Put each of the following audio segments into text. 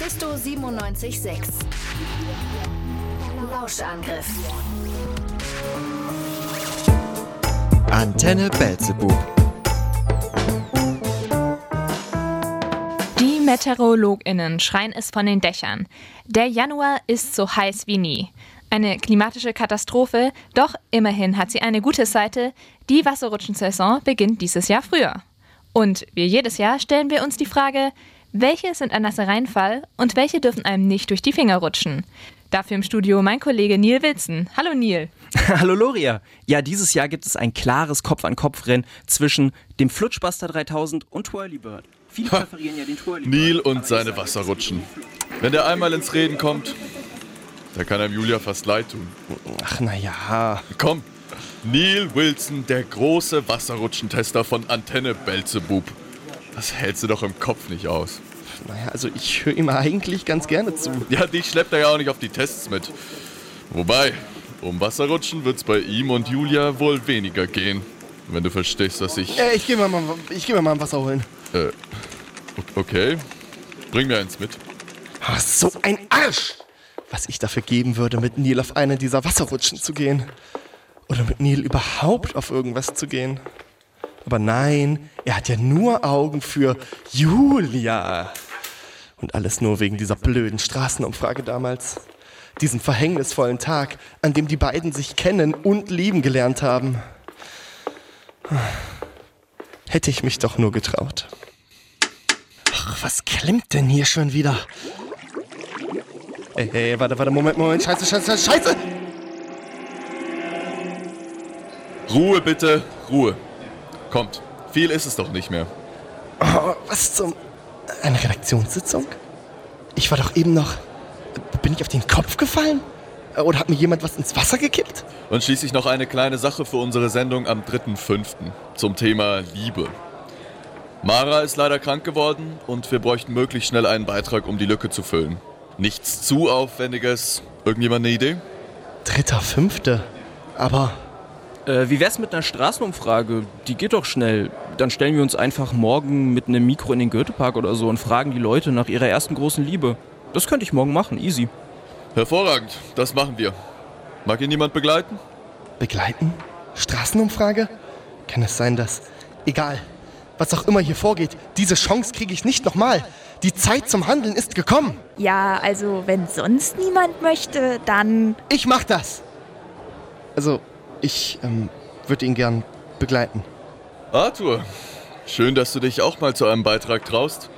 Mephisto 97.6. Lauschangriff. Antenne Belzebub. Die MeteorologInnen schreien es von den Dächern. Der Januar ist so heiß wie nie. Eine klimatische Katastrophe, doch immerhin hat sie eine gute Seite. Die Wasserrutschensaison beginnt dieses Jahr früher. Und wie jedes Jahr stellen wir uns die Frage, welche sind ein nasser Reinfall und welche dürfen einem nicht durch die Finger rutschen? Dafür im Studio mein Kollege Neil Wilson. Hallo Neil. Hallo Loria. Ja, dieses Jahr gibt es ein klares Kopf-an-Kopf-Rennen zwischen dem Flutschbuster 3000 und Twirlybird. Viele präferieren ja den Twirlybird. Neil und seine Wasserrutschen. Wenn der einmal ins Reden kommt, da kann einem Julia fast leid tun. Ach, naja. Komm, Neil Wilson, der große Wasserrutschentester von Antenne Belzebub. Das hältst du doch im Kopf nicht aus. Naja, also ich höre ihm eigentlich ganz gerne zu. Ja, dich schleppt er ja auch nicht auf die Tests mit. Wobei, um Wasserrutschen wird's bei ihm und Julia wohl weniger gehen. Wenn du verstehst, was ich. Äh, ich gehe mir, mal, ich geh mal ein Wasser holen. Äh, okay. Bring mir eins mit. Ah, so ein Arsch! Was ich dafür geben würde, mit Neil auf eine dieser Wasserrutschen zu gehen. Oder mit Neil überhaupt auf irgendwas zu gehen. Aber nein, er hat ja nur Augen für Julia. Und alles nur wegen dieser blöden Straßenumfrage damals. Diesem verhängnisvollen Tag, an dem die beiden sich kennen und lieben gelernt haben. Hätte ich mich doch nur getraut. Ach, was klemmt denn hier schon wieder? Hey, hey, warte, warte, Moment, Moment. Scheiße, scheiße, scheiße! Ruhe bitte, Ruhe. Kommt, viel ist es doch nicht mehr. Oh, was zum. Eine Redaktionssitzung? Ich war doch eben noch. Bin ich auf den Kopf gefallen? Oder hat mir jemand was ins Wasser gekippt? Und schließlich noch eine kleine Sache für unsere Sendung am 3.5. zum Thema Liebe. Mara ist leider krank geworden und wir bräuchten möglichst schnell einen Beitrag, um die Lücke zu füllen. Nichts zu Aufwendiges. Irgendjemand eine Idee? Dritter, fünfte. Aber Äh, wie wär's mit einer Straßenumfrage? Die geht doch schnell. Dann stellen wir uns einfach morgen mit einem Mikro in den Goethepark oder so und fragen die Leute nach ihrer ersten großen Liebe. Das könnte ich morgen machen, easy. Hervorragend, das machen wir. Mag ihn jemand begleiten? begleiten? Straßenumfrage? Kann es sein, dass. Egal. Was auch immer hier vorgeht, diese Chance kriege ich nicht nochmal. Die Zeit zum Handeln ist gekommen. Ja, also wenn sonst niemand möchte, dann. Ich mach das. Also, ich ähm, würde ihn gern begleiten. Arthur, schön, dass du dich auch mal zu einem Beitrag traust.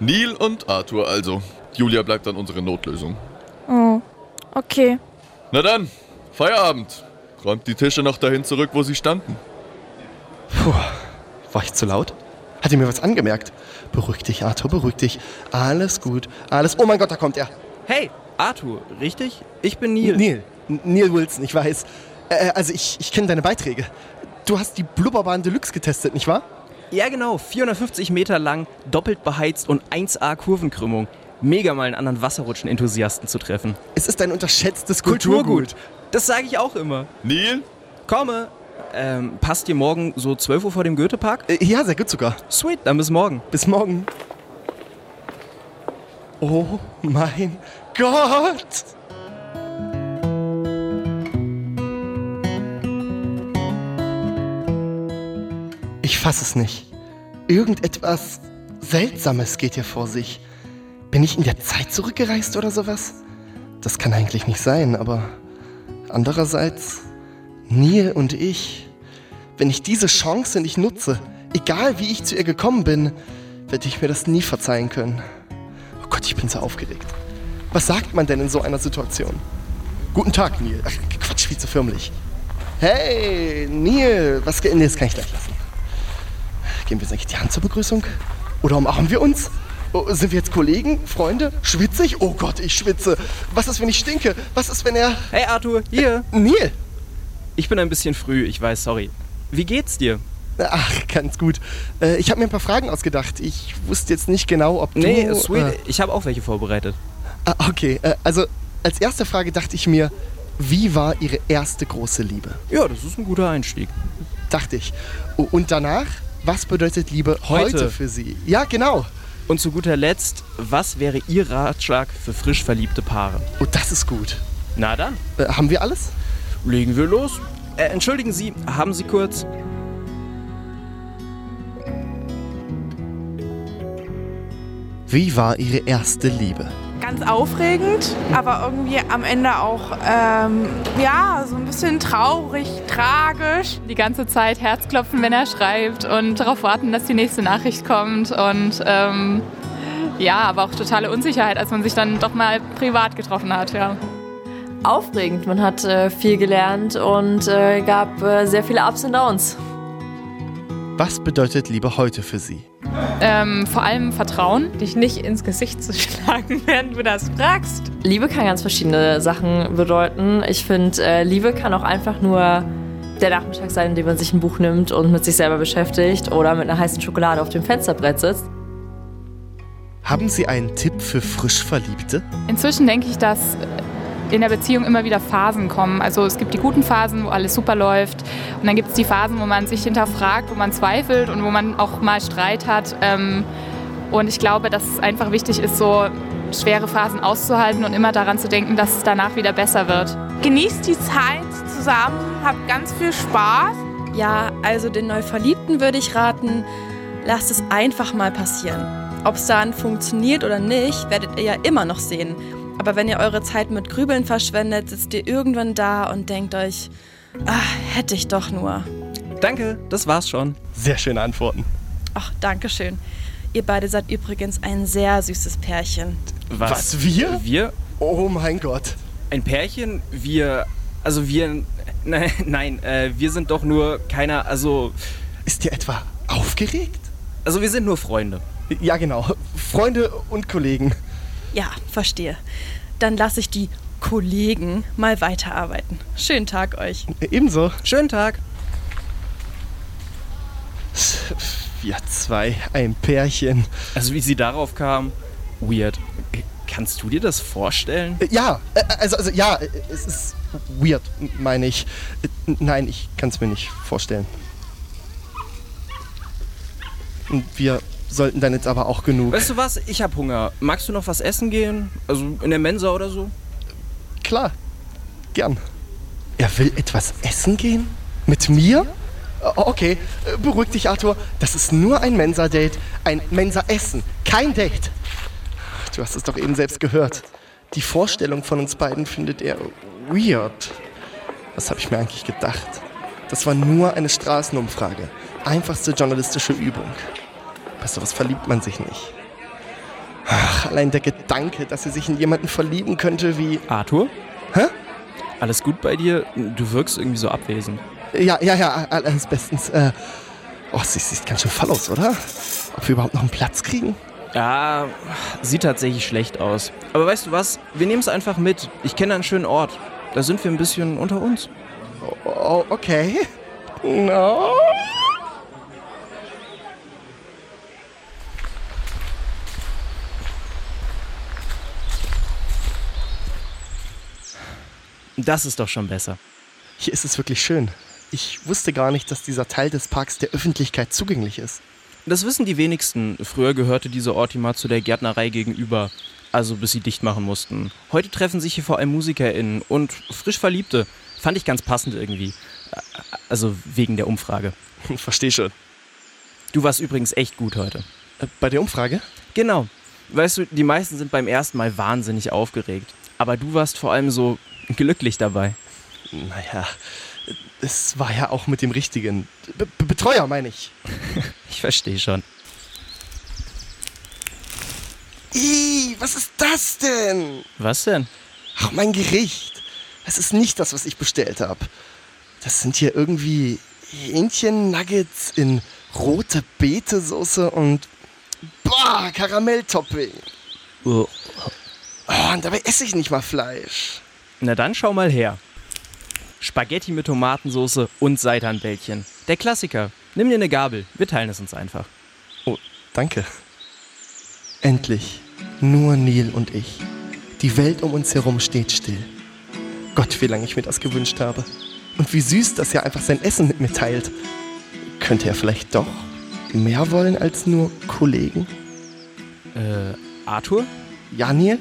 Neil und Arthur also. Julia bleibt dann unsere Notlösung. Oh, okay. Na dann, Feierabend. Räumt die Tische noch dahin zurück, wo sie standen. Puh, war ich zu laut? Hat er mir was angemerkt? Beruhig dich, Arthur, beruhig dich. Alles gut, alles. Oh mein Gott, da kommt er. Hey, Arthur, richtig? Ich bin Neil. Neil. Neil Wilson, ich weiß. Äh, also ich, ich kenne deine Beiträge. Du hast die Blubberbahn Deluxe getestet, nicht wahr? Ja, genau. 450 Meter lang, doppelt beheizt und 1A Kurvenkrümmung. Mega mal einen anderen Wasserrutschen-Enthusiasten zu treffen. Es ist ein unterschätztes Kulturgut. Das sage ich auch immer. Neil? Komme. Ähm, passt dir morgen so 12 Uhr vor dem Goethepark? Äh, ja, sehr gut sogar. Sweet, dann bis morgen. Bis morgen. Oh mein Gott! Ich fass es nicht. Irgendetwas Seltsames geht hier vor sich. Bin ich in der Zeit zurückgereist oder sowas? Das kann eigentlich nicht sein, aber andererseits, Neil und ich, wenn ich diese Chance nicht nutze, egal wie ich zu ihr gekommen bin, werde ich mir das nie verzeihen können. Oh Gott, ich bin so aufgeregt. Was sagt man denn in so einer Situation? Guten Tag, Neil. Ach, Quatsch, viel zu förmlich. Hey, Neil, was geht? Nee, das kann ich gleich lassen. Geben wir uns eigentlich die Hand zur Begrüßung? Oder umarmen wir uns? Oh, sind wir jetzt Kollegen, Freunde? Schwitze ich? Oh Gott, ich schwitze. Was ist, wenn ich stinke? Was ist, wenn er... Hey Arthur, hier. Neil! Ich bin ein bisschen früh, ich weiß, sorry. Wie geht's dir? Ach, ganz gut. Äh, ich habe mir ein paar Fragen ausgedacht. Ich wusste jetzt nicht genau, ob du... Nee, sweet, Äh, ich habe auch welche vorbereitet. ah, okay, äh, also als erste Frage dachte ich mir, wie war Ihre erste große Liebe? Ja, das ist ein guter Einstieg. Dachte ich. Und danach, was bedeutet Liebe heute, Heute. für Sie? Ja, genau. Und zu guter Letzt, was wäre Ihr Ratschlag für frisch verliebte Paare? Oh, das ist gut. Na dann, Äh, haben wir alles? legen wir los. Äh, entschuldigen Sie, haben Sie kurz... Wie war Ihre erste Liebe? Ganz aufregend, aber irgendwie am Ende auch, ähm, ja, so ein bisschen traurig, tragisch. Die ganze Zeit Herzklopfen, wenn er schreibt und darauf warten, dass die nächste Nachricht kommt. Und ähm, ja, aber auch totale Unsicherheit, als man sich dann doch mal privat getroffen hat, ja. Aufregend, man hat äh, viel gelernt und äh, gab äh, sehr viele Ups und Downs. Was bedeutet Liebe heute für Sie? Ähm, vor allem Vertrauen. dich nicht ins Gesicht zu schlagen, während du das fragst. Liebe kann ganz verschiedene Sachen bedeuten. Ich finde, äh, Liebe kann auch einfach nur der Nachmittag sein, in dem man sich ein Buch nimmt und mit sich selber beschäftigt oder mit einer heißen Schokolade auf dem Fensterbrett sitzt. Haben Sie einen Tipp für frisch Verliebte? Inzwischen denke ich, dass in der Beziehung immer wieder Phasen kommen. Also es gibt die guten Phasen, wo alles super läuft. Und dann gibt es die Phasen, wo man sich hinterfragt, wo man zweifelt und wo man auch mal Streit hat. Ähm, Und ich glaube, dass es einfach wichtig ist, so schwere Phasen auszuhalten und immer daran zu denken, dass es danach wieder besser wird. Genießt die Zeit zusammen, habt ganz viel Spaß. Ja, also den Neuverliebten würde ich raten, lasst es einfach mal passieren. Ob es dann funktioniert oder nicht, werdet ihr ja immer noch sehen. Aber wenn ihr eure Zeit mit Grübeln verschwendet, sitzt ihr irgendwann da und denkt euch, ah, hätte ich doch nur. Danke, das war's schon. Sehr schöne Antworten. Ach, danke schön. Ihr beide seid übrigens ein sehr süßes Pärchen. Was, wir? Wir? Oh mein Gott. Ein Pärchen? Wir. Also wir. Nein, nein, äh, wir sind doch nur keiner. Also. Ist ihr etwa aufgeregt? Also wir sind nur Freunde. Ja, genau. Freunde und Kollegen. Ja, verstehe. Dann lasse ich die Kollegen mal weiterarbeiten. Schönen Tag euch. Ebenso. Schönen Tag. Wir zwei, ein Pärchen. Also wie sie darauf kam. Weird. Kannst du dir das vorstellen? Äh, Ja, äh, also, also ja, äh, es ist weird, meine ich. Äh, Nein, ich kann es mir nicht vorstellen. Und Wir sollten dann jetzt aber auch genug. Weißt du was? Ich hab Hunger. Magst du noch was essen gehen? Also in der Mensa oder so? Klar, gern. Er will etwas essen gehen? Mit mir? Äh, Okay, beruhig dich, Arthur. Das ist nur ein Mensa-Date. Ein Mensa-Essen. Kein Date. Du hast es doch eben selbst gehört. Die Vorstellung von uns beiden findet er weird. Was habe ich mir eigentlich gedacht? Das war nur eine Straßenumfrage. Einfachste journalistische Übung. Bei sowas verliebt man sich nicht. Ach, allein der Gedanke, dass sie sich in jemanden verlieben könnte wie... Arthur? Hä? Alles gut bei dir? Du wirkst irgendwie so abwesend. Ja, ja, ja, alles bestens. Äh, oh, sie sieht ganz schön voll aus, oder? Ob wir überhaupt noch einen Platz kriegen? Ja, sieht tatsächlich schlecht aus. Aber weißt du was? Wir nehmen es einfach mit. Ich kenne einen schönen Ort. Da sind wir ein bisschen unter uns. Oh, okay. No. Das ist doch schon besser. Hier ist es wirklich schön. Ich wusste gar nicht, dass dieser Teil des Parks der Öffentlichkeit zugänglich ist. Das wissen die wenigsten. Früher gehörte dieser Ort immer zu der Gärtnerei gegenüber. Also bis sie dicht machen mussten. Heute treffen sich hier vor allem MusikerInnen und frisch Verliebte. Fand ich ganz passend irgendwie. Also wegen der Umfrage. Versteh schon. Du warst übrigens echt gut heute. Äh, Bei der Umfrage? Genau. Weißt du, die meisten sind beim ersten Mal wahnsinnig aufgeregt. Aber du warst vor allem so glücklich dabei. Naja, es war ja auch mit dem richtigen. Be Be Betreuer, meine ich. Ich verstehe schon. Ih, was ist das denn? Was denn? Ach, mein Gericht. Das ist nicht das, was ich bestellt habe. Das sind hier irgendwie Hähnchen-Nuggets in rote Beete-Soße und boah, Karamelltopping. Oh. Oh, und dabei esse ich nicht mal Fleisch. Na dann schau mal her. Spaghetti mit Tomatensauce und Seitanbällchen. Der Klassiker. Nimm dir eine Gabel. Wir teilen es uns einfach. Oh, danke. Endlich. Nur Neil und ich. Die Welt um uns herum steht still. Gott, wie lange ich mir das gewünscht habe. Und wie süß, dass er einfach sein Essen mit mir teilt. Könnte er vielleicht doch mehr wollen als nur Kollegen? Äh, Arthur? Ja, Neil?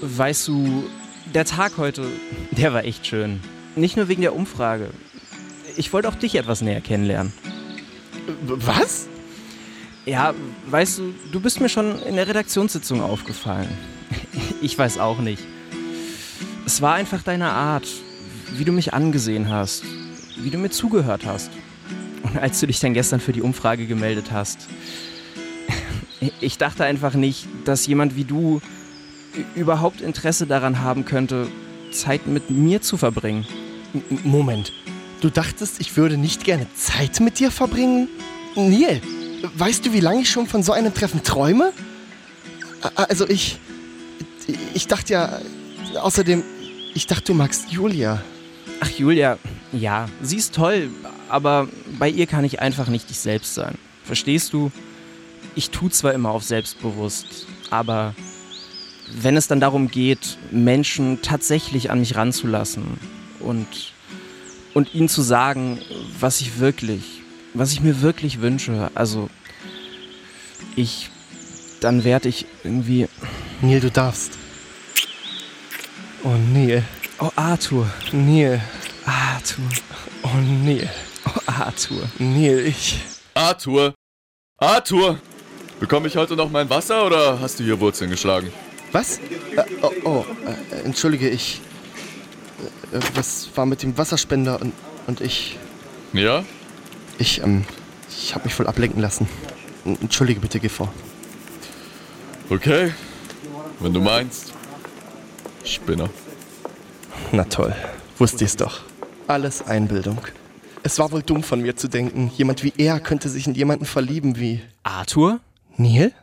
Weißt du, der Tag heute, der war echt schön. Nicht nur wegen der Umfrage. Ich wollte auch dich etwas näher kennenlernen. Was? Ja, weißt du, du bist mir schon in der Redaktionssitzung aufgefallen. Ich weiß auch nicht. Es war einfach deine Art, wie du mich angesehen hast, wie du mir zugehört hast. Und als du dich dann gestern für die Umfrage gemeldet hast, ich dachte einfach nicht, dass jemand wie du überhaupt Interesse daran haben könnte, Zeit mit mir zu verbringen. M Moment, du dachtest, ich würde nicht gerne Zeit mit dir verbringen? Neil, weißt du, wie lange ich schon von so einem Treffen träume? Also ich, ich dachte ja, außerdem, ich dachte, du magst Julia. Ach, Julia, ja, sie ist toll, aber bei ihr kann ich einfach nicht ich selbst sein. Verstehst du? Ich tu zwar immer auf selbstbewusst, aber wenn es dann darum geht, Menschen tatsächlich an mich ranzulassen und, und ihnen zu sagen, was ich wirklich, was ich mir wirklich wünsche, also ich, dann werde ich irgendwie. Neil, du darfst. Oh, Neil. Oh, Arthur. Neil. Arthur. Oh, Neil. Oh, Arthur. Neil, ich. Arthur! Arthur! Bekomme ich heute noch mein Wasser oder hast du hier Wurzeln geschlagen? Was? Äh, oh, oh äh, entschuldige, ich. Äh, was war mit dem Wasserspender und, und ich. Ja? Ich, ähm. Ich habe mich wohl ablenken lassen. Entschuldige bitte, geh vor. Okay. Wenn du meinst. Spinner. Na toll. Wusste ich's doch. Alles Einbildung. Es war wohl dumm von mir zu denken, jemand wie er könnte sich in jemanden verlieben wie. Arthur? Neil?